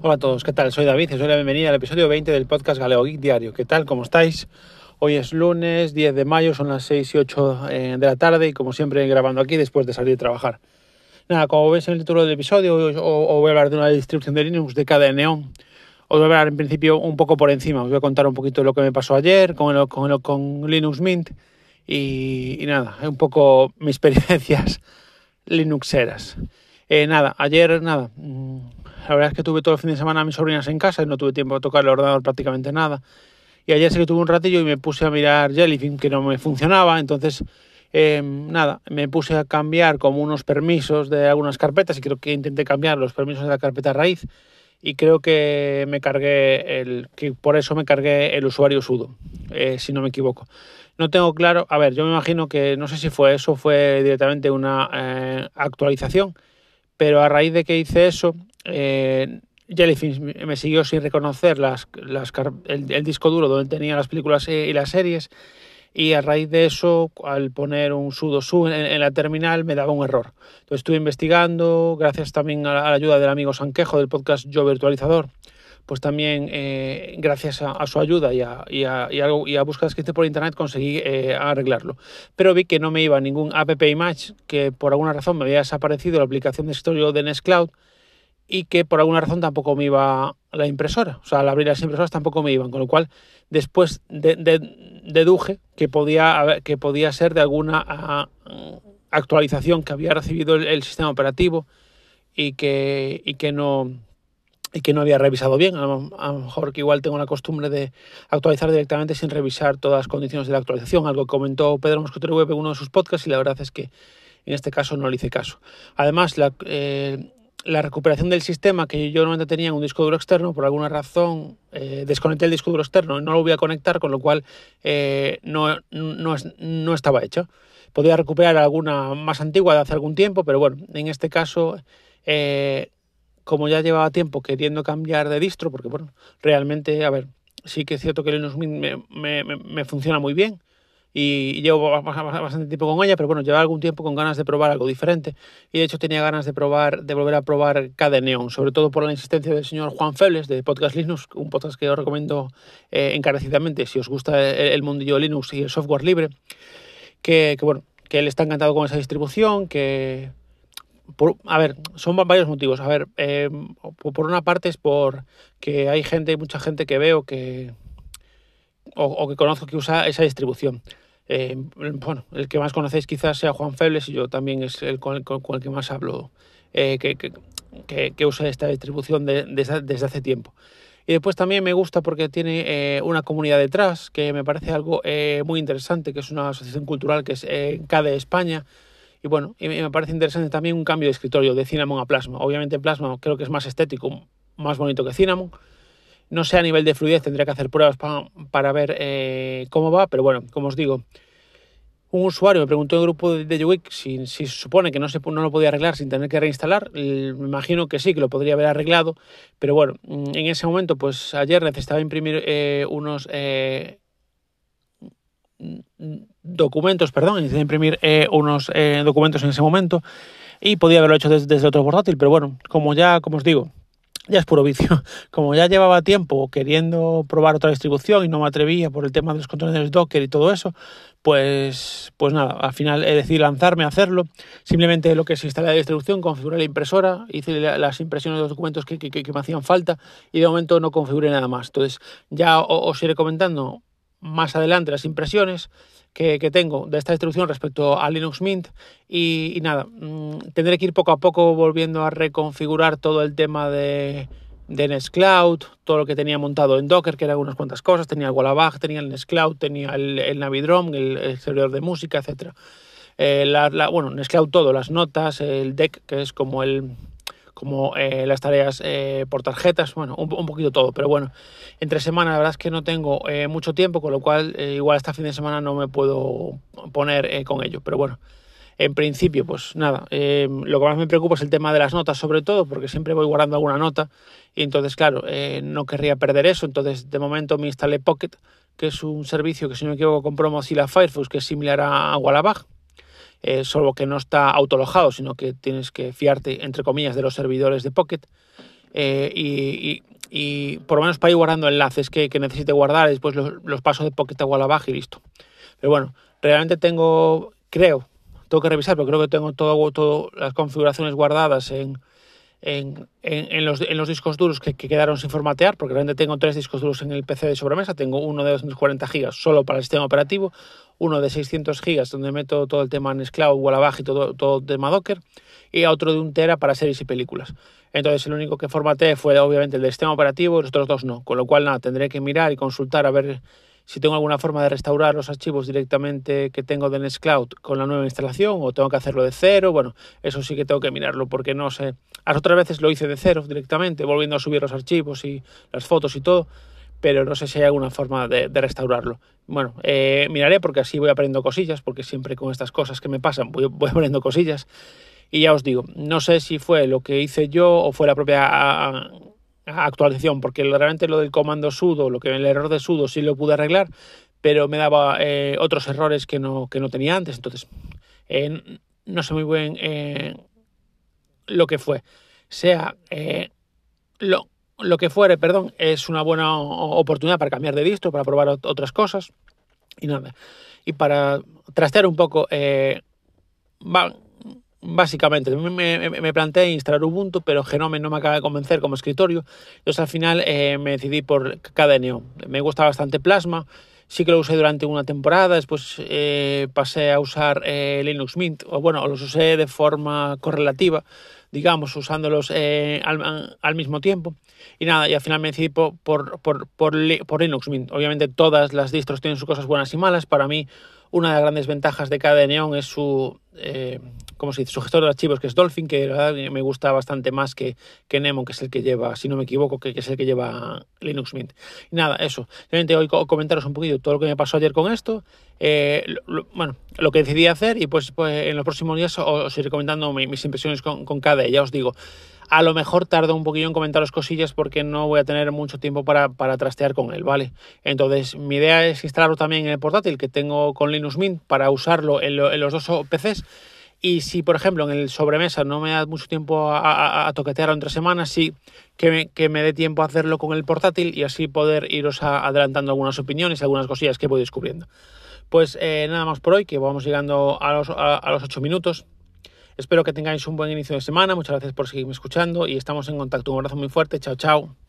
Hola a todos, ¿qué tal? Soy David y os doy la bienvenida al episodio 20 del podcast Galeo Geek Diario. ¿Qué tal? ¿Cómo estáis? Hoy es lunes 10 de mayo, son las 6 y 8 eh, de la tarde y como siempre grabando aquí después de salir de trabajar. Nada, como veis en el título del episodio, os, voy a hablar de una distribución de Linux de cada neón. Os voy a hablar en principio un poco por encima, os voy a contar un poquito lo que me pasó ayer con, con, con Linux Mint y, y nada, un poco mis experiencias linuxeras. Eh, nada, ayer nada. Mm, la verdad es que tuve todo el fin de semana a mis sobrinas en casa y no tuve tiempo de tocar el ordenador prácticamente nada. Y ayer sí que tuve un ratillo y me puse a mirar Jellyfin, que no me funcionaba. Entonces, em, nada, me puse a cambiar como unos permisos de algunas carpetas y creo que intenté cambiar los permisos de la carpeta raíz. Y creo que me cargué el. que por eso me cargué el usuario sudo, eh, si no me equivoco. No tengo claro. A ver, yo me imagino que no sé si fue eso, fue directamente una eh, actualización pero a raíz de que hice eso, eh, Jellyfish me siguió sin reconocer el, disco duro donde tenía las películas y las series. Y a raíz de eso, al poner un sudo su en, la terminal, me daba un error. Entonces estuve investigando, gracias también a la, ayuda del amigo Sanquejo del podcast Yo Virtualizador, pues también eh, gracias a, su ayuda y a, y, a, y, a, búsquedas que hice por internet conseguí eh, arreglarlo. Pero vi que no me iba ningún app image, que por alguna razón me había desaparecido la aplicación de escritorio de Nextcloud y que por alguna razón tampoco me iba la impresora. O sea, al abrir las impresoras tampoco me iban, con lo cual después deduje que podía, que podía ser de alguna actualización que había recibido el, el sistema operativo y que, y que no y que no había revisado bien. A lo, mejor que igual tengo la costumbre de actualizar directamente sin revisar todas las condiciones de la actualización, algo que comentó Pedro Mosquetero Web en uno de sus podcasts y la verdad es que en este caso no le hice caso. Además, la, eh, la recuperación del sistema que yo normalmente tenía en un disco duro externo, por alguna razón eh, desconecté el disco duro externo y no lo voy a conectar, con lo cual eh, no, no, no, estaba hecho. Podría recuperar alguna más antigua de hace algún tiempo, pero bueno, en este caso como ya llevaba tiempo queriendo cambiar de distro, porque bueno, realmente, a ver, sí que es cierto que Linux Mint me, me, funciona muy bien y llevo bastante tiempo con ella, pero bueno, llevo algún tiempo con ganas de probar algo diferente y de hecho tenía ganas de probar, de volver a probar Neon, sobre todo por la insistencia del señor Juan Febles de Podcast Linux, un podcast que os recomiendo eh, encarecidamente si os gusta el, mundillo Linux y el software libre, que, que bueno, que él está encantado con esa distribución, que a ver, son varios motivos. A ver, eh, por una parte es por que hay gente, mucha gente que veo que o, que conozco que usa esa distribución. Eh, bueno, el que más conocéis quizás sea Juan Febles y yo también es el con el, que más hablo eh, que, que, que, usa esta distribución desde hace tiempo. Y después también me gusta porque tiene una comunidad detrás que me parece algo muy interesante, que es una asociación cultural que es CADE España, y bueno, y me parece interesante también un cambio de escritorio de Cinnamon a Plasma. Obviamente Plasma creo que es más estético, más bonito que Cinnamon. No sé a nivel de fluidez, tendría que hacer pruebas para, ver eh, cómo va, pero bueno, como os digo, un usuario me preguntó en el grupo de YouWeek si, si, se supone que no, se, no lo podía arreglar sin tener que reinstalar. Me imagino que sí, que lo podría haber arreglado, pero bueno, en ese momento, pues ayer necesitaba imprimir eh, unos eh, documentos, perdón, necesité imprimir eh, unos eh, documentos en ese momento y podía haberlo hecho desde, otro portátil, pero bueno, como ya, como os digo, ya es puro vicio. Como ya llevaba tiempo queriendo probar otra distribución y no me atrevía por el tema de los contenedores Docker y todo eso, pues, pues nada, al final he decidido lanzarme a hacerlo. Simplemente lo que es instalar la distribución, configuré la impresora, hice las impresiones de los documentos que, que, me hacían falta y de momento no configuré nada más. Entonces ya os iré comentando más adelante las impresiones que, tengo de esta distribución respecto a Linux Mint y, nada, mm, tendré que ir poco a poco volviendo a reconfigurar todo el tema de, de Nextcloud, todo lo que tenía montado en Docker, que eran unas cuantas cosas, tenía el Wallabag, tenía el Nextcloud, tenía el, el Navidrom, el, servidor de música, etc. Eh, bueno, Nextcloud todo, las notas, el deck, que es como el, como eh, las tareas eh, por tarjetas, bueno, un, poquito todo, pero bueno, entre semana la verdad es que no tengo eh, mucho tiempo, con lo cual igual este fin de semana no me puedo poner con ello, pero bueno, en principio pues nada, lo que más me preocupa es el tema de las notas sobre todo, porque siempre voy guardando alguna nota y entonces claro, no querría perder eso, entonces de momento me instalé Pocket, que es un servicio que si no me equivoco compró Mozilla Firefox, que es similar a Wallabag, eh, solo que no está autolojado, sino que tienes que fiarte, entre comillas, de los servidores de Pocket. eh, y, por lo menos para ir guardando enlaces que, necesite guardar, después los, pasos de Pocket igual abajo y listo. Pero bueno, realmente tengo, creo, tengo que revisar, pero creo que tengo todo, todo las configuraciones guardadas en, en, en, los, en, los, discos duros que, quedaron sin formatear, porque realmente tengo tres discos duros en el PC de sobremesa. Tengo uno de 240 GB solo para el sistema operativo, uno de 600 GB donde meto todo el tema Nextcloud, Wallabash y todo, todo el tema Docker, y otro de un tera para series y películas. Entonces el único que formateé fue obviamente el sistema operativo y los otros dos no, con lo cual nada, tendré que mirar y consultar a ver si tengo alguna forma de restaurar los archivos directamente que tengo de Nextcloud con la nueva instalación o tengo que hacerlo de cero. Bueno, eso sí que tengo que mirarlo porque no sé. Las otras veces lo hice de cero directamente, volviendo a subir los archivos y las fotos y todo, pero no sé si hay alguna forma de, restaurarlo. Bueno, eh, miraré porque así voy aprendiendo cosillas, porque siempre con estas cosas que me pasan voy, voy aprendiendo cosillas. Y ya os digo, no sé si fue lo que hice yo o fue la propia actualización, porque realmente lo del comando sudo, lo que el error de sudo sí lo pude arreglar, pero me daba eh, otros errores que no, que no tenía antes. Entonces, eh, no sé muy bien eh, lo que fue. Sea lo, lo que fuere, perdón, es una buena oportunidad para cambiar de distro, para probar otras cosas y nada. Y para trastear un poco, básicamente, me, me, planteé instalar Ubuntu, pero Genome no me acaba de convencer como escritorio. Entonces al final eh, me decidí por KDNO. Me gusta bastante Plasma. Sí que lo usé durante una temporada, después eh, pasé a usar eh, Linux Mint, o bueno, los usé de forma correlativa, digamos, usándolos al, al, mismo tiempo. Y nada, y al final me decidí por, por, por, por, Linux Mint. Obviamente todas las distros tienen sus cosas buenas y malas. Para mí, una de las grandes ventajas de KDNeon es su como se dice, su gestor de archivos, que es Dolphin, que me gusta bastante más que, que Nemo, que es el que lleva, si no me equivoco, que, es el que lleva Linux Mint. Y nada, eso. Simplemente hoy comentaros un poquito todo lo que me pasó ayer con esto, eh, bueno, lo que decidí hacer y pues, pues en los próximos días os, iré comentando mis impresiones con, con cada, ya os digo. A lo mejor tardo un poquillo en comentaros cosillas porque no voy a tener mucho tiempo para, para trastear con él, ¿vale? Entonces, mi idea es instalarlo también en el portátil que tengo con Linux Mint para usarlo en, en los dos PCs y si, por ejemplo, en el sobremesa no me da mucho tiempo a, toquetear entre semanas, sí que me, que me dé tiempo a hacerlo con el portátil y así poder iros adelantando algunas opiniones, algunas cosillas que voy descubriendo. Pues eh, nada más por hoy, que vamos llegando a los, a, a los 8 minutos. Espero que tengáis un buen inicio de semana. Muchas gracias por seguirme escuchando y estamos en contacto. Un abrazo muy fuerte. Chao, chao.